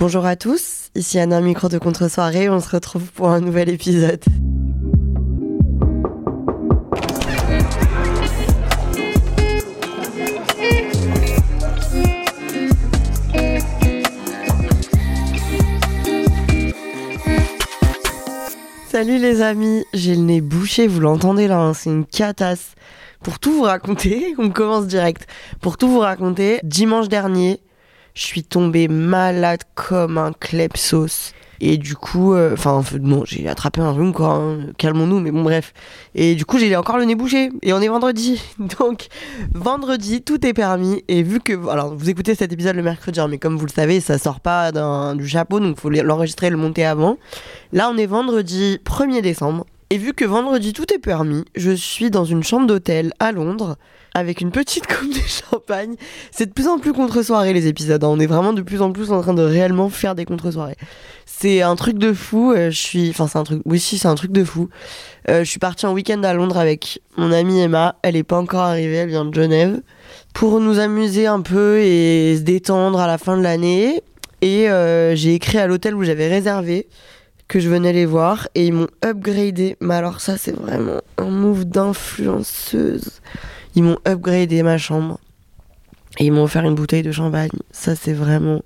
Bonjour à tous, ici Anna Micro de Contre-soirée, on se retrouve pour un nouvel épisode. Salut les amis, j'ai le nez bouché, vous l'entendez là, hein, c'est une catasse. Pour tout vous raconter, on commence direct. Pour tout vous raconter, dimanche dernier, je suis tombée malade comme un klepsos. Et du coup, euh, enfin, non, j'ai attrapé un rhume, quoi. hein, Calmons-nous, mais bon, bref. Et du coup, j'ai encore le nez bouché. Et on est vendredi. Donc, vendredi, tout est permis. Et vu que. Alors, vous écoutez cet épisode le mercredi, hein, mais comme vous le savez, ça sort pas du chapeau, donc faut l'enregistrer et le monter avant. Là, on est vendredi 1er décembre. Et vu que vendredi tout est permis, je suis dans une chambre d'hôtel à Londres avec une petite coupe de champagne. C'est de plus en plus contre-soirée les épisodes. hein. On est vraiment de plus en plus en train de réellement faire des contre-soirées. C'est un truc de fou. euh, je suis, enfin un truc. Oui c'est un truc de fou. Euh, je suis partie en week-end à Londres avec mon amie Emma. Elle est pas encore arrivée. Elle vient de Genève pour nous amuser un peu et se détendre à la fin de l'année. Et euh, j'ai écrit à l'hôtel où j'avais réservé que je venais les voir et ils m'ont upgradé. Mais alors ça c'est vraiment un move d'influenceuse. Ils m'ont upgradé ma chambre et ils m'ont offert une bouteille de champagne. Ça c'est vraiment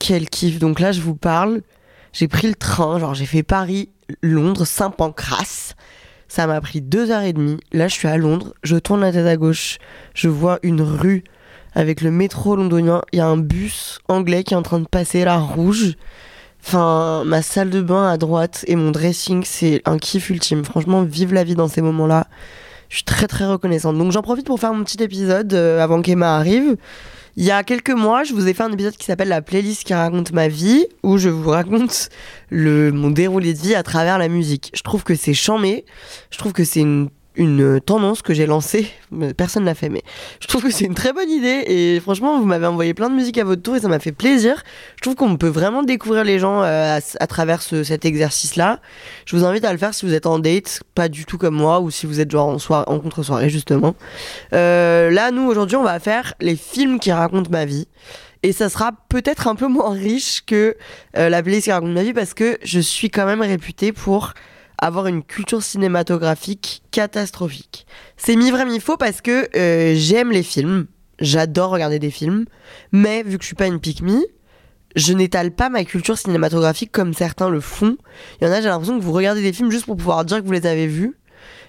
quel kiff. Donc là je vous parle. J'ai pris le train, genre j'ai fait Paris, Londres, Saint-Pancras. Ça m'a pris deux heures et demie. Là je suis à Londres, je tourne la tête à gauche, je vois une rue avec le métro londonien. Il y a un bus anglais qui est en train de passer là rouge. Enfin, ma salle de bain à droite et mon dressing, c'est un kiff ultime. Franchement, vive la vie dans ces moments-là. Je suis très très reconnaissante. Donc j'en profite pour faire mon petit épisode euh, avant qu'Emma arrive. Il y a quelques mois, je vous ai fait un épisode qui s'appelle La playlist qui raconte ma vie, où je vous raconte le, mon déroulé de vie à travers la musique. Je trouve que c'est chambé. Je trouve que c'est une, une tendance que j'ai lancée. Personne l'a fait, mais je trouve que c'est une très bonne idée. Et franchement, vous m'avez envoyé plein de musique à votre tour et ça m'a fait plaisir. Je trouve qu'on peut vraiment découvrir les gens euh, à, travers ce- cet exercice-là. Je vous invite à le faire si vous êtes en date, pas du tout comme moi, ou si vous êtes genre en, soir- en contre-soirée, justement. Euh, là, nous, aujourd'hui, on va faire les films qui racontent ma vie. Et ça sera peut-être un peu moins riche que euh, la playlist qui raconte ma vie parce que je suis quand même réputée pour avoir une culture cinématographique catastrophique. C'est mi-vrai, mi-faux parce que euh, j'aime les films, j'adore regarder des films, mais vu que je suis pas une pick me, je n'étale pas ma culture cinématographique comme certains le font. Il y en a, j'ai l'impression que vous regardez des films juste pour pouvoir dire que vous les avez vus.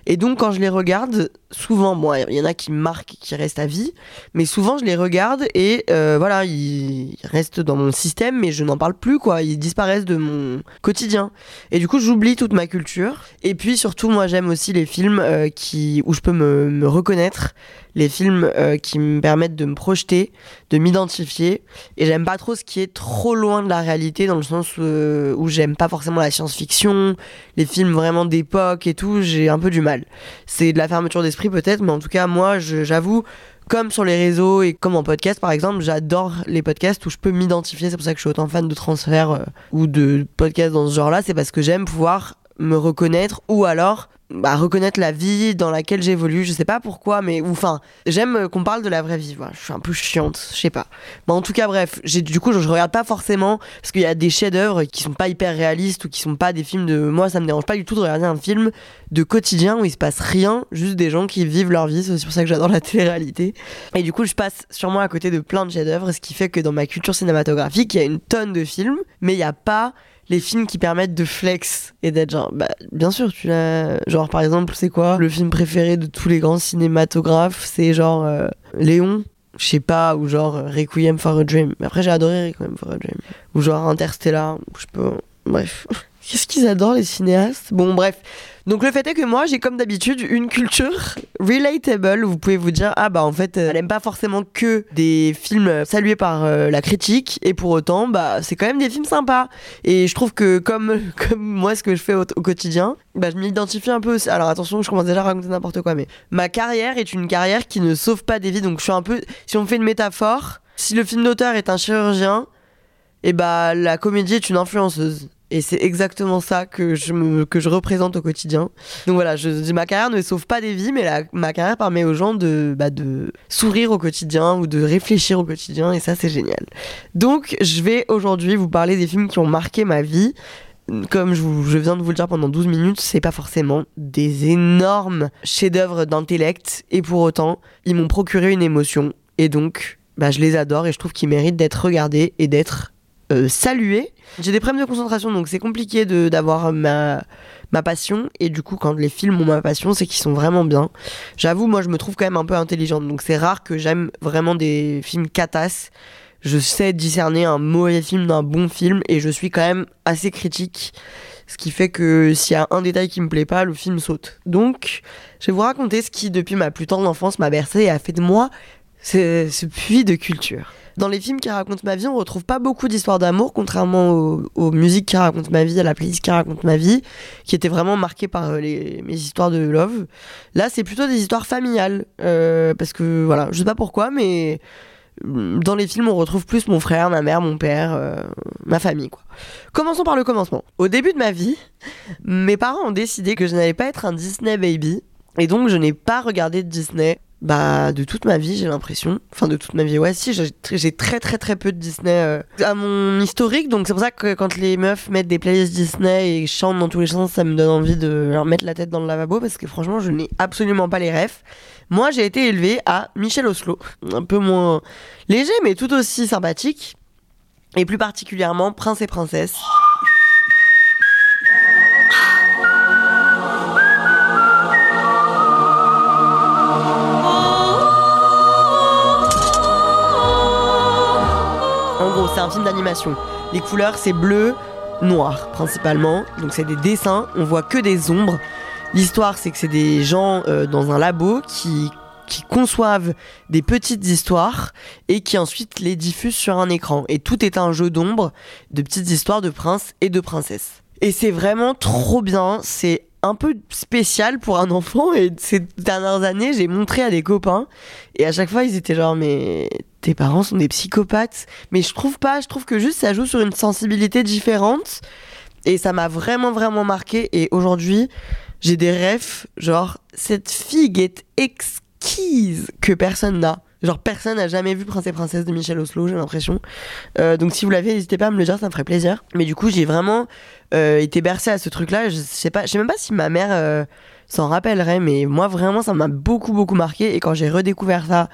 Et donc, quand je les regarde, souvent, bon, il y en a qui me marquent, qui restent à vie, mais souvent, je les regarde et euh, voilà, ils restent dans mon système, mais je n'en parle plus, quoi. Ils disparaissent de mon quotidien. Et du coup, j'oublie toute ma culture. Et puis, surtout, moi, j'aime aussi les films euh, qui, où je peux me, me reconnaître, les films euh, qui me permettent de me projeter, de m'identifier. Et j'aime pas trop ce qui est trop loin de la réalité, dans le sens euh, où j'aime pas forcément la science-fiction, les films vraiment d'époque et tout, j'ai un peu du mal. C'est de la fermeture d'esprit peut-être, mais en tout cas, moi, j'avoue, comme sur les réseaux et comme en podcast par exemple, j'adore les podcasts où je peux m'identifier. C'est pour ça que je suis autant fan de transfert euh, ou de podcasts dans ce genre-là. C'est parce que j'aime pouvoir me reconnaître ou alors bah, reconnaître la vie dans laquelle j'évolue. Je sais pas pourquoi, mais enfin, j'aime qu'on parle de la vraie vie. Voilà, je suis un peu chiante, je sais pas. Mais en tout cas, bref, du coup, je, je regarde pas forcément parce qu'il y a des chefs-d'œuvre qui sont pas hyper réalistes ou qui sont pas des films de. Moi, ça me dérange pas du tout de regarder un film de quotidien où il se passe rien, juste des gens qui vivent leur vie. C'est pour ça que j'adore la télé-réalité. Et du coup, je passe sûrement à côté de plein de chefs-d'œuvre, ce qui fait que dans ma culture cinématographique, il y a une tonne de films, mais il y a pas les films qui permettent de flex et d'être genre bah bien sûr tu l'as genre par exemple c'est quoi le film préféré de tous les grands cinématographes? C'est genre euh, Léon je sais pas ou genre Requiem for a Dream mais après j'ai adoré Requiem for a Dream ou genre Interstellar je peux bref Qu'est-ce qu'ils adorent les cinéastes? Bon bref. Donc le fait est que moi j'ai comme d'habitude une culture relatable. Vous pouvez vous dire ah bah en fait elle aime pas forcément que des films salués par euh, la critique et pour autant bah c'est quand même des films sympas. Et je trouve que comme comme moi ce que je fais au, quotidien, bah je m'identifie un peu. Aussi. Alors attention je commence déjà à raconter n'importe quoi mais ma carrière est une carrière qui ne sauve pas des vies. Donc je suis un peu si on fait une métaphore, si le film d'auteur est un chirurgien, et bah la comédie est une influenceuse. Et c'est exactement ça que je, que je représente au quotidien. Donc voilà, je, ma carrière ne sauve pas des vies, mais ma carrière permet aux gens de, bah, de sourire au quotidien ou de réfléchir au quotidien, et ça c'est génial. Donc je vais aujourd'hui vous parler des films qui ont marqué ma vie. Comme je, je viens de vous le dire pendant 12 minutes, c'est pas forcément des énormes chefs-d'œuvre d'intellect, et pour autant, ils m'ont procuré une émotion, et donc bah, je les adore, et je trouve qu'ils méritent d'être regardés et d'être euh, salués. J'ai des problèmes de concentration, donc c'est compliqué d'avoir ma, ma passion. Et du coup, quand les films ont ma passion, c'est qu'ils sont vraiment bien. J'avoue, moi, je me trouve quand même un peu intelligente, donc c'est rare que j'aime vraiment des films catas. Je sais discerner un mauvais film d'un bon film, et je suis quand même assez critique. Ce qui fait que s'il y a un détail qui me plaît pas, le film saute. Donc, je vais vous raconter ce qui, depuis ma plus tendre enfance, m'a bercé et a fait de moi ce, ce puits de culture. Dans les films qui racontent ma vie, on retrouve pas beaucoup d'histoires d'amour, contrairement aux, musiques qui racontent ma vie, à la playlist qui raconte ma vie, qui était vraiment marquée par euh, les, mes histoires de love. Là, c'est plutôt des histoires familiales, euh, parce que voilà, je sais pas pourquoi, mais mm, dans les films, on retrouve plus mon frère, ma mère, mon père, euh, ma famille, quoi. Commençons par le commencement. Au début de ma vie, mes parents ont décidé que je n'allais pas être un Disney baby. Et donc, je n'ai pas regardé Disney bah de toute ma vie j'ai l'impression. Enfin de toute ma vie ouais si j'ai très très très peu de Disney euh, à mon historique donc c'est pour ça que quand les meufs mettent des playlists Disney et chantent dans tous les sens ça me donne envie de leur mettre la tête dans le lavabo parce que franchement je n'ai absolument pas les refs. Moi j'ai été élevée à Michel Oslo. Un peu moins léger mais tout aussi sympathique et plus particulièrement Prince et Princesse d'animation. Les couleurs, c'est bleu, noir principalement. Donc c'est des dessins, on voit que des ombres. L'histoire, c'est que c'est des gens euh, dans un labo qui qui conçoivent des petites histoires et qui ensuite les diffusent sur un écran. Et tout est un jeu d'ombre, de petites histoires de princes et de princesses. Et c'est vraiment trop bien, c'est un peu spécial pour un enfant et ces dernières années j'ai montré à des copains et à chaque fois ils étaient genre mais tes parents sont des psychopathes mais je trouve pas je trouve que juste ça joue sur une sensibilité différente et ça m'a vraiment vraiment marqué et aujourd'hui j'ai des rêves genre cette figue est exquise que personne n'a Genre personne n'a jamais vu Prince et Princesse de Michel Oslo, j'ai l'impression. Euh, donc si vous l'avez, n'hésitez pas à me le dire, ça me ferait plaisir. Mais du coup, j'ai vraiment euh, été bercée à ce truc-là. Je sais pas, je sais même pas si ma mère euh, s'en rappellerait, mais moi vraiment, ça m'a beaucoup beaucoup marqué. Et quand j'ai redécouvert ça,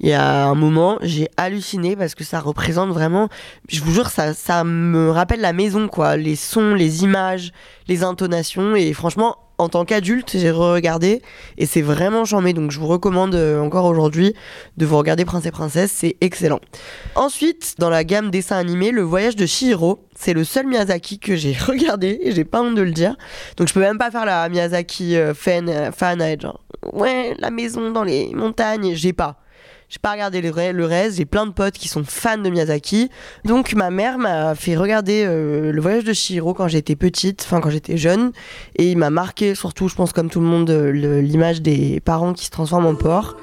il y a un moment, j'ai halluciné parce que ça représente vraiment. Je vous jure, ça ça me rappelle la maison, quoi. Les sons, les images, les intonations. Et franchement, en tant qu'adulte, j'ai regardé et c'est vraiment charmé. Donc je vous recommande euh, encore aujourd'hui de vous regarder Prince et Princesse, c'est excellent. Ensuite, dans la gamme dessin animé, Le Voyage de Chihiro, c'est le seul Miyazaki que j'ai regardé et j'ai pas honte de le dire. Donc je peux même pas faire la Miyazaki euh, fan, euh, fan ouais la maison dans les montagnes, j'ai pas. J'ai pas regardé le, le reste, j'ai plein de potes qui sont fans de Miyazaki. Donc ma mère m'a fait regarder euh, le voyage de Chihiro quand j'étais petite, enfin quand j'étais jeune. Et il m'a marqué, surtout je pense comme tout le monde, euh, l'image des parents qui se transforment en porc.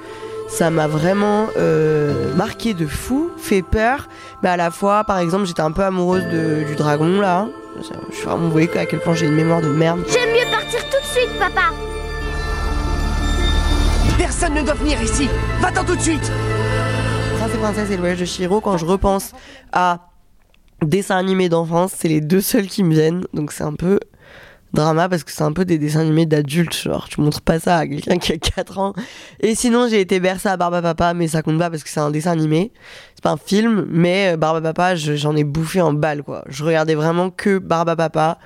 Ça m'a vraiment euh, marqué de fou, fait peur. Mais à la fois, par exemple, j'étais un peu amoureuse de, du dragon là. Je suis vraiment, à quel point j'ai une mémoire de merde. J'aime mieux partir tout de suite, papa. Personne ne doit venir ici Va-t'en tout de suite Prince et Princesse et le voyage de Chihiro, quand je repense à dessins animés d'enfance, c'est les deux seuls qui me viennent. Donc c'est un peu drama parce que c'est un peu des dessins animés d'adultes. Genre, tu montres pas ça à quelqu'un qui a 4 ans. Et sinon, j'ai été bercée à Barba Papa, mais ça compte pas parce que c'est un dessin animé. C'est pas un film, mais Barba Papa, j'en ai bouffé en balle, quoi. Je regardais vraiment que Barba Papa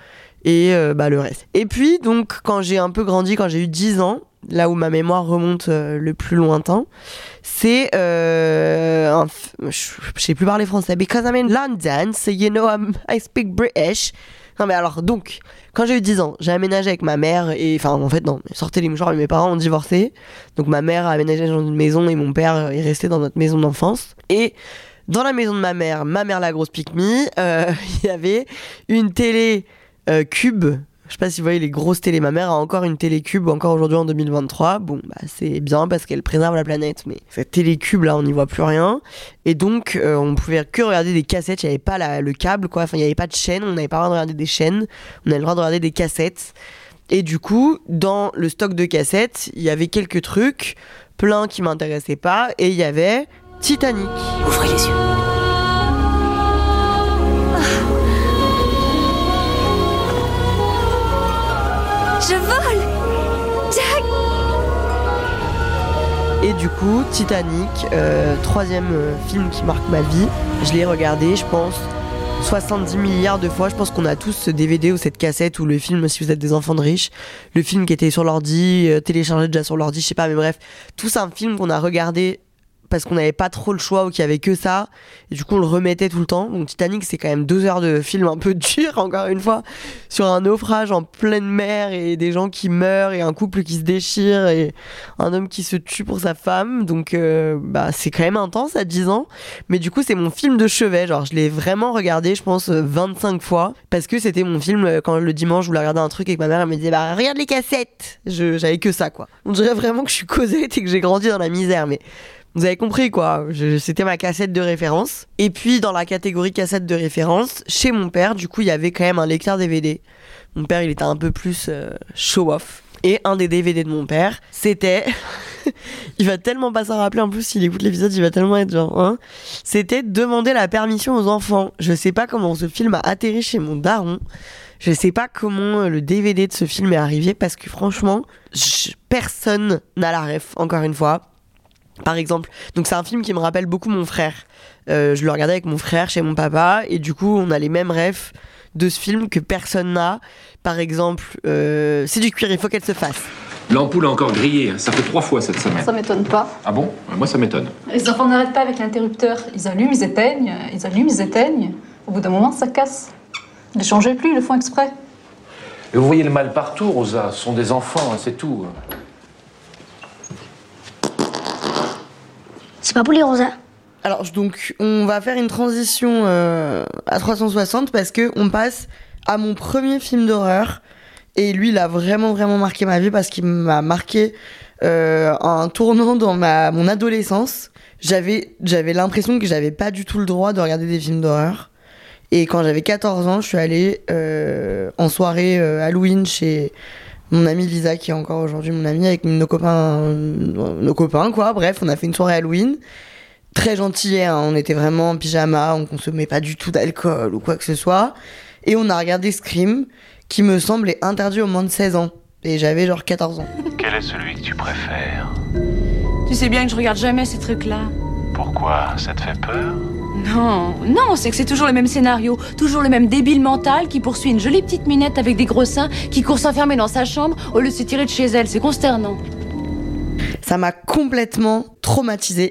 et euh, bah, le reste. Et puis, donc, quand j'ai un peu grandi, quand j'ai eu 10 ans, là où ma mémoire remonte euh, le plus lointain, c'est euh, je sais plus parler français because I'm in London, so you know I'm, I speak British. Non mais alors donc, quand j'ai eu 10 ans, j'ai aménagé avec ma mère et enfin en fait non, sortez les mouchoirs, mes parents ont divorcé. Donc ma mère a aménagé dans une maison et mon père est resté dans notre maison d'enfance. Et dans la maison de ma mère, ma mère la grosse pique euh, il y avait une télé euh, cube je sais pas si vous voyez les grosses télés. Ma mère a encore une télécube encore aujourd'hui en 2023. Bon, bah c'est bien parce qu'elle préserve la planète, mais cette télécube là, on n'y voit plus rien. Et donc, euh, on pouvait que regarder des cassettes. Il n'y avait pas le câble, quoi. Enfin, il n'y avait pas de chaîne. On n'avait pas le droit de regarder des chaînes. On avait le droit de regarder des cassettes. Et du coup, dans le stock de cassettes, il y avait quelques trucs, plein qui m'intéressaient pas, et il y avait Titanic. Ouvrez les yeux. Et du coup, Titanic, euh, troisième euh, film qui marque ma vie. Je l'ai regardé, je pense, 70 milliards de fois. Je pense qu'on a tous ce DVD ou cette cassette ou le film, si vous êtes des enfants de riches, le film qui était sur l'ordi, euh, téléchargé déjà sur l'ordi, je sais pas, mais bref, tout un film qu'on a regardé parce qu'on n'avait pas trop le choix ou qu'il y avait que ça. Et du coup, on le remettait tout le temps. Donc Titanic, c'est quand même deux heures de film un peu dur, encore une fois, sur un naufrage en pleine mer et des gens qui meurent et un couple qui se déchire et un homme qui se tue pour sa femme. Donc, euh, bah, c'est quand même intense à 10 ans. Mais du coup, c'est mon film de chevet. Genre, je l'ai vraiment regardé, je pense, 25 fois parce que c'était mon film euh, quand le dimanche, je voulais regarder un truc et que ma mère elle me disait, bah, regarde les cassettes. J'avais que ça, quoi. On dirait vraiment que je suis Cosette et que j'ai grandi dans la misère, mais vous avez compris quoi, c'était ma cassette de référence. Et puis dans la catégorie cassette de référence, chez mon père, du coup il y avait quand même un lecteur DVD. Mon père il était un peu plus euh, show-off. Et un des DVD de mon père, c'était... il va tellement pas s'en rappeler en plus s'il écoute l'épisode, il va tellement être genre... Hein c'était demander la permission aux enfants. Je sais pas comment ce film a atterri chez mon daron. Je sais pas comment euh, le DVD de ce film est arrivé parce que franchement, personne n'a la ref, encore une fois par exemple. Donc c'est un film qui me rappelle beaucoup mon frère. Euh, je le regardais avec mon frère chez mon papa et du coup on a les mêmes rêves de ce film que personne n'a. Par exemple, euh, c'est du cuir, il faut qu'elle se fasse. L'ampoule a encore grillé, ça fait trois fois cette semaine. Ça m'étonne pas. Ah bon? Moi ça m'étonne. Les enfants n'arrêtent pas avec l'interrupteur. Ils allument, ils éteignent, ils allument, ils éteignent. Au bout d'un moment, ça casse. Ne changez plus, ils le font exprès. Et vous voyez le mal partout, Rosa. Ce sont des enfants, hein, c'est tout. C'est pas pour les Rosa. Alors donc on va faire une transition euh, à 360 parce que on passe à mon premier film d'horreur et lui il a vraiment vraiment marqué ma vie parce qu'il m'a marqué euh, un tournant dans mon adolescence. J'avais l'impression que j'avais pas du tout le droit de regarder des films d'horreur. Et quand j'avais 14 ans, je suis allée euh, en soirée Halloween chez mon amie Lisa qui est encore aujourd'hui mon amie avec nos copains nos copains quoi. Bref on a fait une soirée Halloween. Très gentil hein. on était vraiment en pyjama on consommait pas du tout d'alcool ou quoi que ce soit. Et on a regardé Scream qui me semblait interdit au moins de 16 ans. Et j'avais genre 14 ans. Quel est celui que tu préfères? Tu sais bien que je regarde jamais ces trucs là pourquoi? Ça te fait peur? Non, non, c'est que c'est toujours le même scénario, toujours le même débile mental qui poursuit une jolie petite minette avec des gros seins qui court s'enfermer dans sa chambre au lieu de se tirer de chez elle. C'est consternant. Ça m'a complètement traumatisée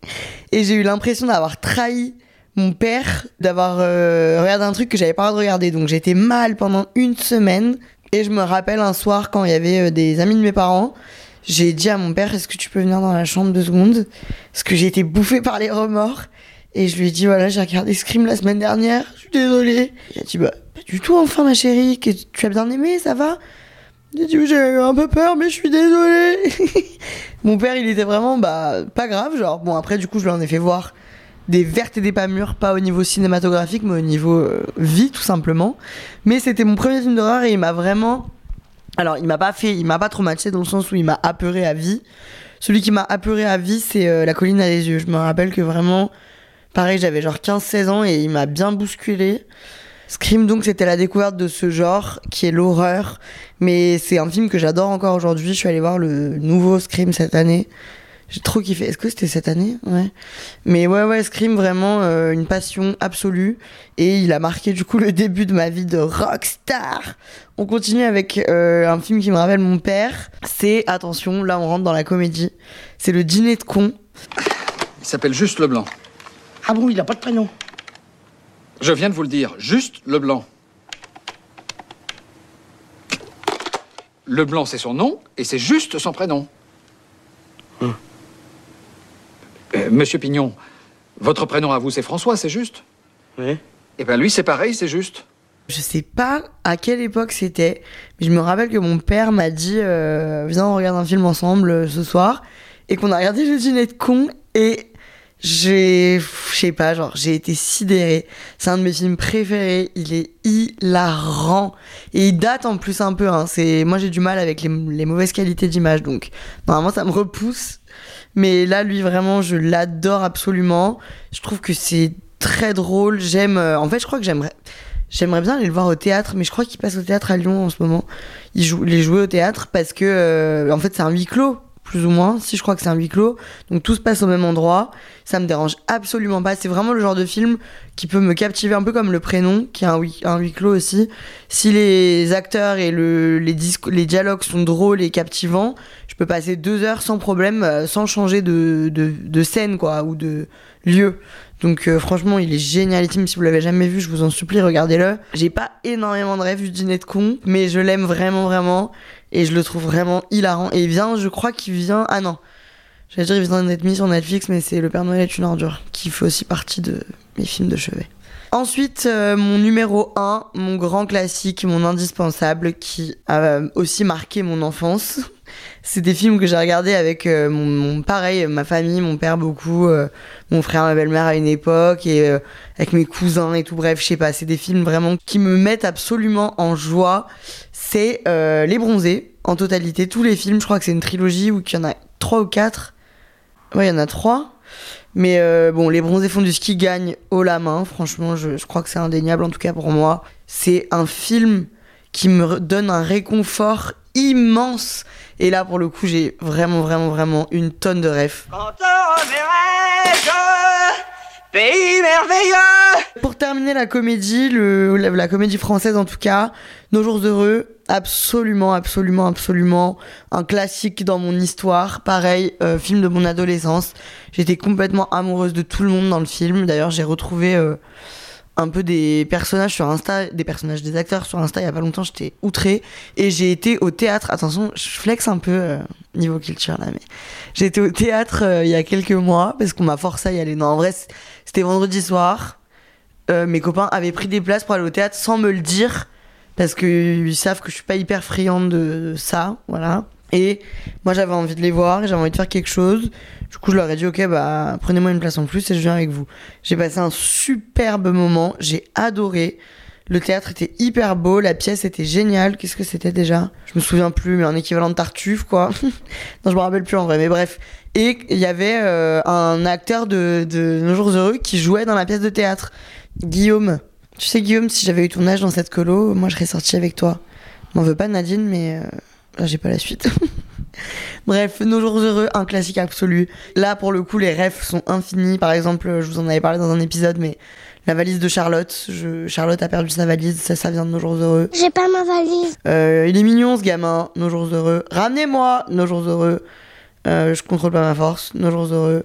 et j'ai eu l'impression d'avoir trahi mon père, d'avoir euh, regardé un truc que j'avais pas le droit de regarder. Donc j'étais mal pendant une semaine et je me rappelle un soir quand il y avait euh, des amis de mes parents j'ai dit à mon père, est-ce que tu peux venir dans la chambre deux secondes? Parce que j'ai été bouffée par les remords. Et je lui ai dit, voilà, j'ai regardé Scream la semaine dernière, je suis désolée. Il a dit, bah, pas du tout, enfin, ma chérie, que tu as bien aimé, ça va? J'ai dit, j'ai eu un peu peur, mais je suis désolée. Mon père, il était vraiment, bah, pas grave, genre, bon, après, du coup, je lui en ai fait voir des vertes et des pas mûres, pas au niveau cinématographique, mais au niveau euh, vie, tout simplement. Mais c'était mon premier film d'horreur et il m'a vraiment. Alors, il m'a pas fait, il m'a pas traumatisé dans le sens où il m'a apeuré à vie. Celui qui m'a apeuré à vie, c'est euh, La colline à des yeux. Je me rappelle que vraiment, Pareil, j'avais genre 15-16 ans et il m'a bien bousculé. Scream, donc, c'était la découverte de ce genre qui est l'horreur. Mais c'est un film que j'adore encore aujourd'hui. Je suis allée voir le nouveau Scream cette année. J'ai trop kiffé. Est-ce que c'était cette année? Ouais. Mais ouais, ouais, Scream, vraiment euh, une passion absolue. Et il a marqué du coup le début de ma vie de rockstar. On continue avec euh, un film qui me rappelle mon père. C'est, attention, là on rentre dans la comédie. C'est le dîner de con. Il s'appelle Juste Leblanc. Ah bon, il n'a pas de prénom Je viens de vous le dire, juste Leblanc. Leblanc, c'est son nom, et c'est juste son prénom. Hum. Euh, Monsieur Pignon, votre prénom à vous, c'est François, c'est juste Oui. Eh ben lui, c'est pareil, c'est juste. Je sais pas à quelle époque c'était, mais je me rappelle que mon père m'a dit euh, Viens, on regarde un film ensemble euh, ce soir. Et qu'on a regardé Le dîner de con. Et j'ai. Je sais pas, genre, j'ai été sidérée. C'est un de mes films préférés. Il est hilarant. Et il date en plus un peu. Hein. C'est... Moi, j'ai du mal avec les, les mauvaises qualités d'image. Donc, normalement, ça me repousse. Mais là, lui, vraiment, je l'adore absolument. Je trouve que c'est très drôle. J'aime. euh, En fait, je crois que j'aimerais. J'aimerais bien aller le voir au théâtre, mais je crois qu'il passe au théâtre à Lyon en ce moment. Il joue, les jouer au théâtre parce que, euh, en fait, c'est un huis clos, plus ou moins. Si je crois que c'est un huis clos, donc tout se passe au même endroit. Ça me dérange absolument pas. C'est vraiment le genre de film qui peut me captiver un peu comme le prénom, qui est un huis, un huis clos aussi. Si les acteurs et le, les, les dialogues sont drôles et captivants, je peux passer deux heures sans problème, euh, sans changer de, de, de scène, quoi, ou de lieu. Donc euh, franchement, il est génialissime. Si vous l'avez jamais vu, je vous en supplie, regardez-le. J'ai pas énormément de rêves du dîner de con, mais je l'aime vraiment, vraiment. Et je le trouve vraiment hilarant. Et il vient, je crois qu'il vient... Ah non, j'allais dire il vient d'être mis sur Netflix, mais c'est Le Père Noël est une ordure, qui fait aussi partie de mes films de chevet. Ensuite, euh, mon numéro 1, mon grand classique, mon indispensable, qui a euh, aussi marqué mon enfance. C'est des films que j'ai regardés avec euh, mon, pareil, ma famille, mon père beaucoup, mon frère, ma belle-mère à une époque, et avec mes cousins et tout. Bref, je sais pas, c'est des films vraiment qui me mettent absolument en joie. C'est Les Bronzés, en totalité, tous les films. Je crois que c'est une trilogie ou qu'il y en a trois ou quatre. Ouais, il y en a trois. Mais euh, bon, les bronzés font du ski gagnent haut la main. Franchement, je, crois que c'est indéniable, en tout cas pour moi. C'est un film qui me donne un réconfort immense. Et là, pour le coup, j'ai vraiment, vraiment, vraiment une tonne de rêves. Pays merveilleux Pour terminer la comédie, la, comédie française en tout cas, Nos jours heureux, absolument, absolument, absolument un classique dans mon histoire. Pareil, euh, film de mon adolescence. J'étais complètement amoureuse de tout le monde dans le film. D'ailleurs, j'ai retrouvé euh, un peu des personnages sur Insta, des personnages, des acteurs sur Insta il y a pas longtemps. J'étais outrée et j'ai été au théâtre. Attention, je flex un peu euh, niveau culture là, mais j'ai été au théâtre il y a quelques mois parce qu'on m'a forcé à y aller. Non, en vrai, c'était vendredi soir. Euh, mes copains avaient pris des places pour aller au théâtre sans me le dire parce qu'ils savent que je suis pas hyper friande de ça, voilà. Et moi j'avais envie de les voir, j'avais envie de faire quelque chose. Du coup, je leur ai dit OK, bah prenez-moi une place en plus et je viens avec vous. J'ai passé un superbe moment, j'ai adoré. Le théâtre était hyper beau, la pièce était géniale. Qu'est-ce que c'était déjà? Je me souviens plus, mais un équivalent de Tartuffe, quoi. non, je me rappelle plus en vrai, mais bref. Et il y avait euh, un acteur de Nos Jours Heureux qui jouait dans la pièce de théâtre. Guillaume. Tu sais, Guillaume, si j'avais eu ton âge dans cette colo, moi je serais sortie avec toi. M'en veux pas, Nadine, mais euh, là j'ai pas la suite. Bref, Nos Jours Heureux, un classique absolu. Là, pour le coup, les refs sont infinis. Par exemple, je vous en avais parlé dans un épisode, mais la valise de Charlotte. Je... Charlotte a perdu sa valise, ça, ça vient de Nos Jours Heureux. J'ai pas ma valise. Euh, il est mignon ce gamin, nos jours heureux. Ramenez-moi, nos jours heureux. Euh, je contrôle pas ma force, nos jours heureux.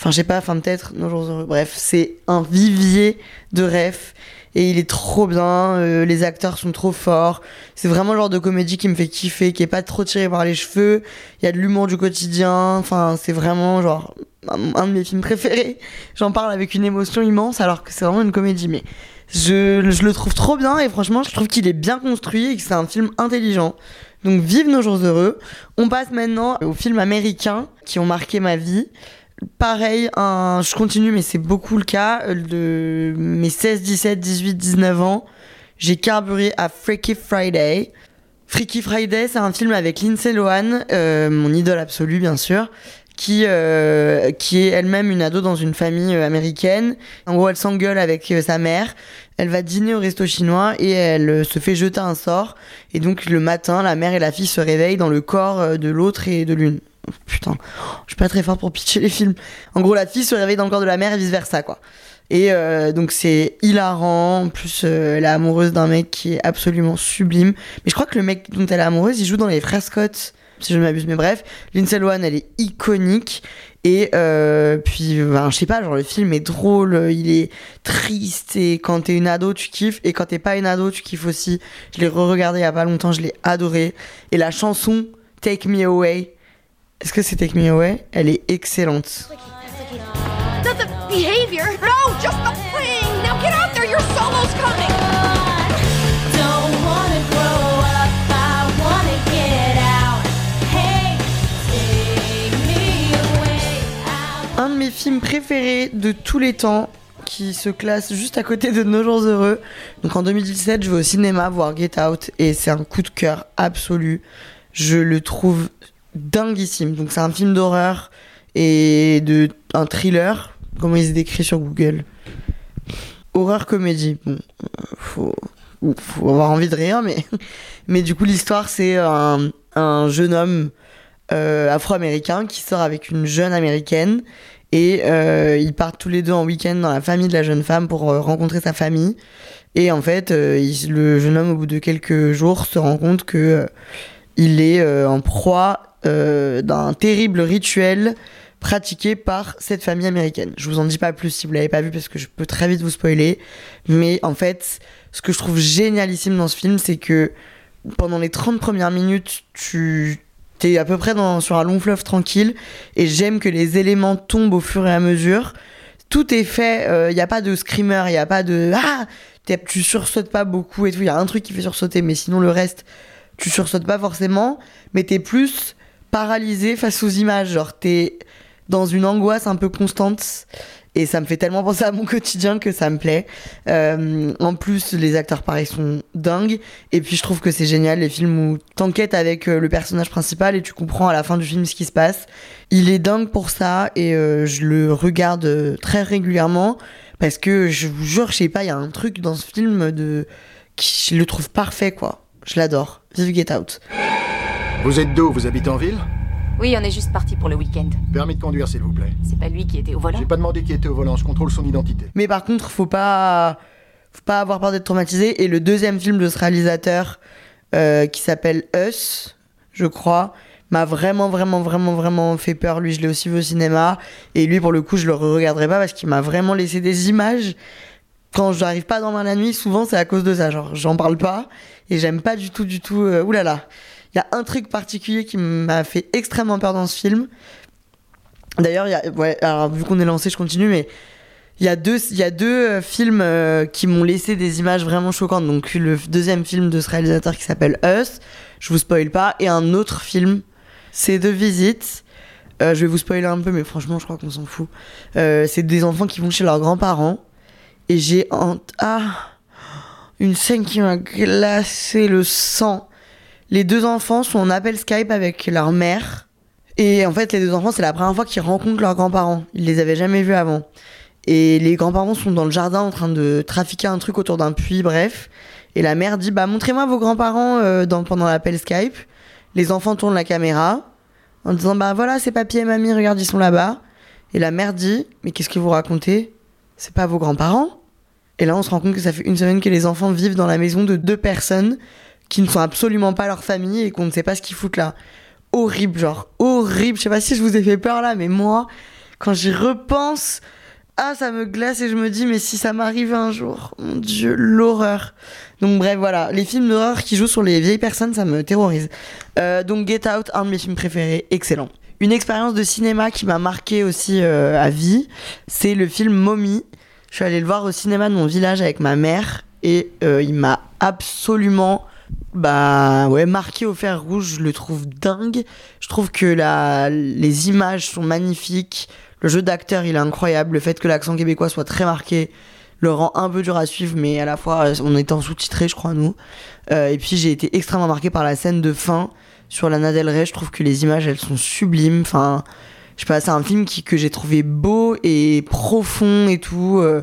Enfin, je sais pas, enfin peut-être, nos jours heureux. Bref, c'est un vivier de rêves. Et il est trop bien, euh, les acteurs sont trop forts. C'est vraiment le genre de comédie qui me fait kiffer, qui est pas trop tiré par les cheveux. Il y a de l'humour du quotidien. Enfin, c'est vraiment genre un, un de mes films préférés. J'en parle avec une émotion immense alors que c'est vraiment une comédie. Mais je, je le trouve trop bien et franchement, je trouve qu'il est bien construit et que c'est un film intelligent. Donc vive nos jours heureux. On passe maintenant aux films américains qui ont marqué ma vie. Pareil, un, je continue, mais c'est beaucoup le cas. euh, De mes 16, 17, 18, 19 ans, j'ai carburé à Freaky Friday. Freaky Friday, c'est un film avec Lindsay Lohan, euh, mon idole absolue bien sûr, qui, euh, qui est elle-même une ado dans une famille euh, américaine. En gros, elle s'engueule avec euh, sa mère. Elle va dîner au resto chinois et elle se fait jeter un sort. Et donc le matin, la mère et la fille se réveillent dans le corps de l'autre et de l'une. Putain, je suis pas très forte pour pitcher les films. En gros, la fille se réveille dans le corps de la mère et vice versa, quoi. Et euh, donc c'est hilarant. En plus, euh, elle est amoureuse d'un mec qui est absolument sublime. Mais je crois que le mec dont elle est amoureuse, il joue dans les Frères si je ne m'abuse. Mais bref, Lindsay Lohan, elle est iconique. Et euh, puis, ben, je sais pas, genre le film est drôle, il est triste. Et quand t'es une ado, tu kiffes. Et quand t'es pas une ado, tu kiffes aussi. Je l'ai re-regardé il y a pas longtemps, je l'ai adoré. Et la chanson Take Me Away, est-ce que c'est Take Me Away Elle est excellente. Not the behavior. No, just the playing. Now get out there. Your solo's coming. Don't wanna grow up, I wanna get out. Hey, take me away. Un de mes films préférés de tous les temps qui se classe juste à côté de Nos Jours Heureux. Donc en 2017, je vais au cinéma voir Get Out et c'est un coup de cœur absolu. Je le trouve dinguissime. Donc c'est un film d'horreur et de un thriller. Comment il se décrit sur Google? Horreur comédie. Bon, euh, faut, avoir envie de rire, mais, mais du coup l'histoire c'est un, un jeune homme euh, afro-américain qui sort avec une jeune américaine et euh, ils partent tous les deux en week-end dans la famille de la jeune femme pour rencontrer sa famille. Et en fait, le jeune homme, au bout de quelques jours, se rend compte que il est en proie euh, d'un terrible rituel pratiqué par cette famille américaine. Je vous en dis pas plus si vous l'avez pas vu parce que je peux très vite vous spoiler. Mais en fait, ce que je trouve génialissime dans ce film, c'est que pendant les 30 premières minutes, tu t'es à peu près dans, sur un long fleuve tranquille et j'aime que les éléments tombent au fur et à mesure. Tout est fait, il n'y a pas de screamer, il n'y a pas de ah, tu sursautes pas beaucoup et tout. Il y a un truc qui fait sursauter, mais sinon le reste, tu sursautes pas forcément, mais t'es plus paralysé face aux images. Genre t'es dans une angoisse un peu constante et ça me fait tellement penser à mon quotidien que ça me plaît. Euh, en plus, les acteurs pareil sont dingues. Et puis je trouve que c'est génial les films où t'enquêtes avec euh, le personnage principal et tu comprends à la fin du film ce qui se passe. Il est dingue pour ça et euh, je le regarde très régulièrement parce que je vous jure, je sais pas, il y a un truc dans ce film de qui je le trouve parfait quoi. Je l'adore. Vive Get Out. Vous êtes d'où? Vous habitez en ville? Oui, on est juste parti pour le week-end. Permis de conduire, s'il vous plaît. C'est pas lui qui était au volant? J'ai pas demandé qui était au volant, je contrôle son identité. Mais par contre, faut pas, faut pas avoir peur d'être traumatisé. Et le deuxième film de ce réalisateur, euh, qui s'appelle Us, je crois, m'a vraiment, vraiment, vraiment, vraiment fait peur. Lui, je l'ai aussi vu au cinéma. Et lui, pour le coup, je le regarderai pas parce qu'il m'a vraiment laissé des images. Quand je n'arrive pas à dormir la nuit, souvent c'est à cause de ça. Genre, j'en parle pas et j'aime pas du tout, du tout. Euh, oulala. Il y a un truc particulier qui m'a fait extrêmement peur dans ce film. D'ailleurs, ouais, vu qu'on est lancé, je continue, mais il y a deux, y a deux euh, films euh, qui m'ont laissé des images vraiment choquantes. Donc le deuxième film de ce réalisateur qui s'appelle Us, je vous spoil pas, et un autre film, c'est The Visit. Euh, je vais vous spoiler un peu, mais franchement, je crois qu'on s'en fout. Euh, c'est des enfants qui vont chez leurs grands-parents, et j'ai ah une scène qui m'a glacé le sang. Les deux enfants sont en appel Skype avec leur mère. Et en fait, les deux enfants, c'est la première fois qu'ils rencontrent leurs grands-parents. Ils les avaient jamais vus avant. Et les grands-parents sont dans le jardin en train de trafiquer un truc autour d'un puits, bref. Et la mère dit Bah, montrez-moi vos grands-parents euh, pendant l'appel Skype. Les enfants tournent la caméra en disant Bah voilà, c'est papy et mamie, regarde, ils sont là-bas. Et la mère dit Mais qu'est-ce que vous racontez? C'est pas vos grands-parents? Et là, on se rend compte que ça fait une semaine que les enfants vivent dans la maison de deux personnes qui ne sont absolument pas leur famille et qu'on ne sait pas ce qu'ils foutent là. Horrible, genre horrible. Je sais pas si je vous ai fait peur là, mais moi, quand j'y repense, ah, ça me glace et je me dis, mais si ça m'arrivait un jour, mon dieu, l'horreur. Donc, bref, voilà. Les films d'horreur qui jouent sur les vieilles personnes, ça me terrorise. Euh, donc, Get Out, un de mes films préférés, excellent. Une expérience de cinéma qui m'a marqué aussi euh, à vie, c'est le film Mommy. Je suis allée le voir au cinéma de mon village avec ma mère et euh, il m'a absolument bah ouais marqué au fer rouge je le trouve dingue. Je trouve que la, les images sont magnifiques. Le jeu d'acteur il est incroyable. Le fait que l'accent québécois soit très marqué le rend un peu dur à suivre mais à la fois on est en sous-titré je crois nous. Euh, et puis j'ai été extrêmement marqué par la scène de fin sur Lana Del Rey. Je trouve que les images elles sont sublimes. Enfin je sais pas c'est un film qui, que j'ai trouvé beau et profond et tout. Euh,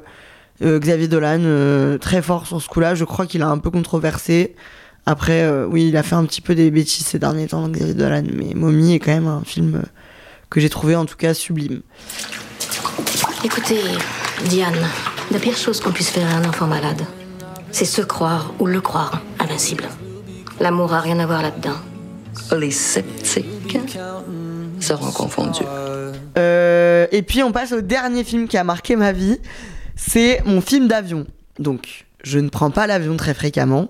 euh, Xavier Dolan très fort sur ce coup-là. Je crois qu'il a un peu controversé après, euh, oui, il a fait un petit peu des bêtises ces derniers temps, Xavier Dolan, mais Mommy est quand même un film euh, que j'ai trouvé en tout cas sublime. Écoutez, Diane, la pire chose qu'on puisse faire à un enfant malade, c'est se croire ou le croire invincible. L'amour a rien à voir là-dedans. Les sceptiques seront confondus. Euh, et puis on passe au dernier film qui a marqué ma vie. C'est mon film d'avion. Donc je ne prends pas l'avion très fréquemment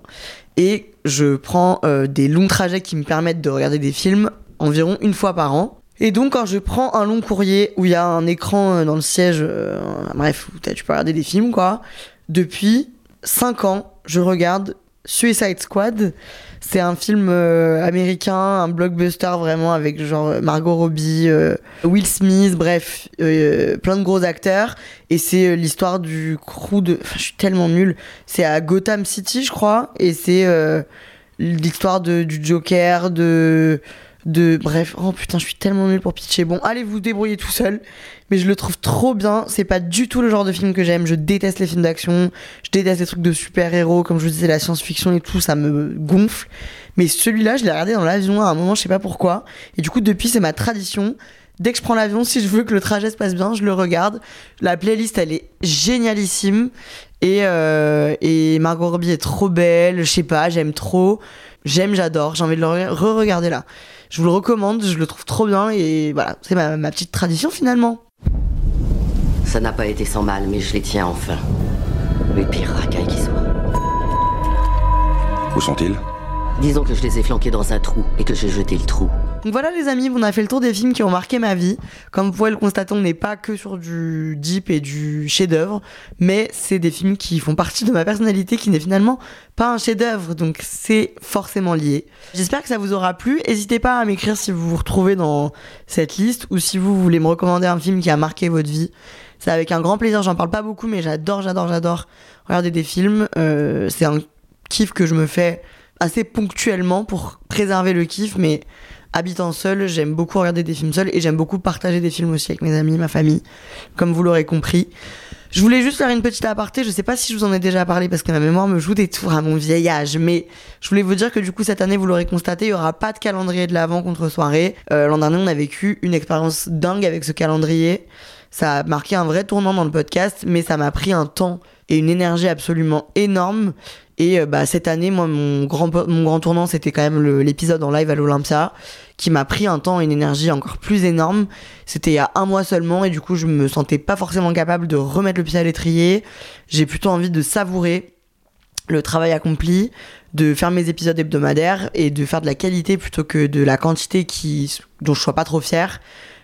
et je prends euh, des longs trajets qui me permettent de regarder des films environ une fois par an. Et donc quand je prends un long courrier où il y a un écran euh, dans le siège, euh, bref, où tu peux regarder des films quoi, depuis 5 ans, je regarde Suicide Squad. C'est un film euh, américain, un blockbuster vraiment avec genre Margot Robbie, euh, Will Smith, bref, euh, plein de gros acteurs. Et c'est l'histoire du crew de... Enfin, je suis tellement nulle. C'est à Gotham City, je crois. Et c'est l'histoire du Joker, de... De bref, oh putain, je suis tellement nul pour pitcher. Bon, allez vous débrouiller tout seul, mais je le trouve trop bien. C'est pas du tout le genre de film que j'aime. Je déteste les films d'action, je déteste les trucs de super-héros, comme je vous disais, la science-fiction et tout, ça me gonfle. Mais celui-là, je l'ai regardé dans l'avion à un moment, je sais pas pourquoi. Et du coup, depuis, c'est ma tradition. Dès que je prends l'avion, si je veux que le trajet se passe bien, je le regarde. La playlist, elle est génialissime. Et, euh, et Margot Robbie est trop belle, je sais pas, j'aime trop. J'aime, j'adore, j'ai envie de le re- re-regarder là. Je vous le recommande, je le trouve trop bien et voilà, c'est ma, ma petite tradition finalement. Ça n'a pas été sans mal, mais je les tiens enfin. Les pires racailles qui soient. Où sont-ils? Disons que je les ai flanqués dans un trou et que j'ai jeté le trou. Donc voilà les amis, on a fait le tour des films qui ont marqué ma vie. Comme vous pouvez le constater, on n'est pas que sur du deep et du chef-d'œuvre, mais c'est des films qui font partie de ma personnalité qui n'est finalement pas un chef-d'œuvre, donc c'est forcément lié. J'espère que ça vous aura plu. N'hésitez pas à m'écrire si vous vous retrouvez dans cette liste ou si vous voulez me recommander un film qui a marqué votre vie. C'est avec un grand plaisir, j'en parle pas beaucoup, mais j'adore, j'adore, j'adore regarder des films. Euh, c'est un kiff que je me fais assez ponctuellement pour préserver le kiff, mais habitant seul, j'aime beaucoup regarder des films seul et j'aime beaucoup partager des films aussi avec mes amis, ma famille, comme vous l'aurez compris. Je voulais juste faire une petite aparté, je sais pas si je vous en ai déjà parlé parce que ma mémoire me joue des tours à mon vieil âge, mais je voulais vous dire que du coup cette année, vous l'aurez constaté, il y aura pas de calendrier de l'avant contre soirée. Euh, L'an dernier, on a vécu une expérience dingue avec ce calendrier. Ça a marqué un vrai tournant dans le podcast, mais ça m'a pris un temps et une énergie absolument énorme. Et euh, bah, cette année, moi, mon grand, mon grand tournant, c'était quand même l'épisode en live à l'Olympia, qui m'a pris un temps et une énergie encore plus énorme. C'était il y a un mois seulement, et du coup, je me sentais pas forcément capable de remettre le pied à l'étrier. J'ai plutôt envie de savourer le travail accompli, de faire mes épisodes hebdomadaires et de faire de la qualité plutôt que de la quantité qui, dont je sois pas trop fier.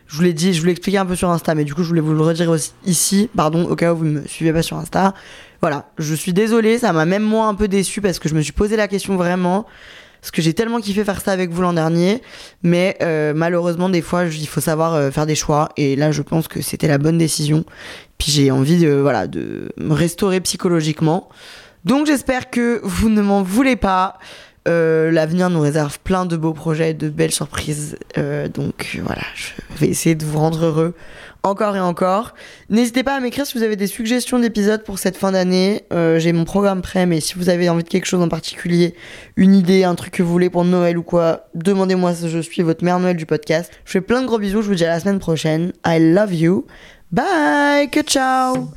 Je vous l'ai dit, je vous l'ai expliqué un peu sur Insta, mais du coup, je voulais vous le redire ici, pardon, au cas où vous me suivez pas sur Insta. Voilà, je suis désolée, ça m'a même moi un peu déçu parce que je me suis posé la question vraiment. Parce que j'ai tellement kiffé faire ça avec vous l'an dernier, mais euh, malheureusement des fois il faut savoir euh, faire des choix et là je pense que c'était la bonne décision. Puis j'ai envie de voilà de me restaurer psychologiquement. Donc j'espère que vous ne m'en voulez pas. Euh, L'avenir nous réserve plein de beaux projets, de belles surprises. Euh, donc voilà, je vais essayer de vous rendre heureux encore et encore. N'hésitez pas à m'écrire si vous avez des suggestions d'épisodes pour cette fin d'année. Euh, J'ai mon programme prêt, mais si vous avez envie de quelque chose en particulier, une idée, un truc que vous voulez pour Noël ou quoi, demandez-moi si je suis votre mère Noël du podcast. Je fais plein de gros bisous, je vous dis à la semaine prochaine. I love you. Bye, ciao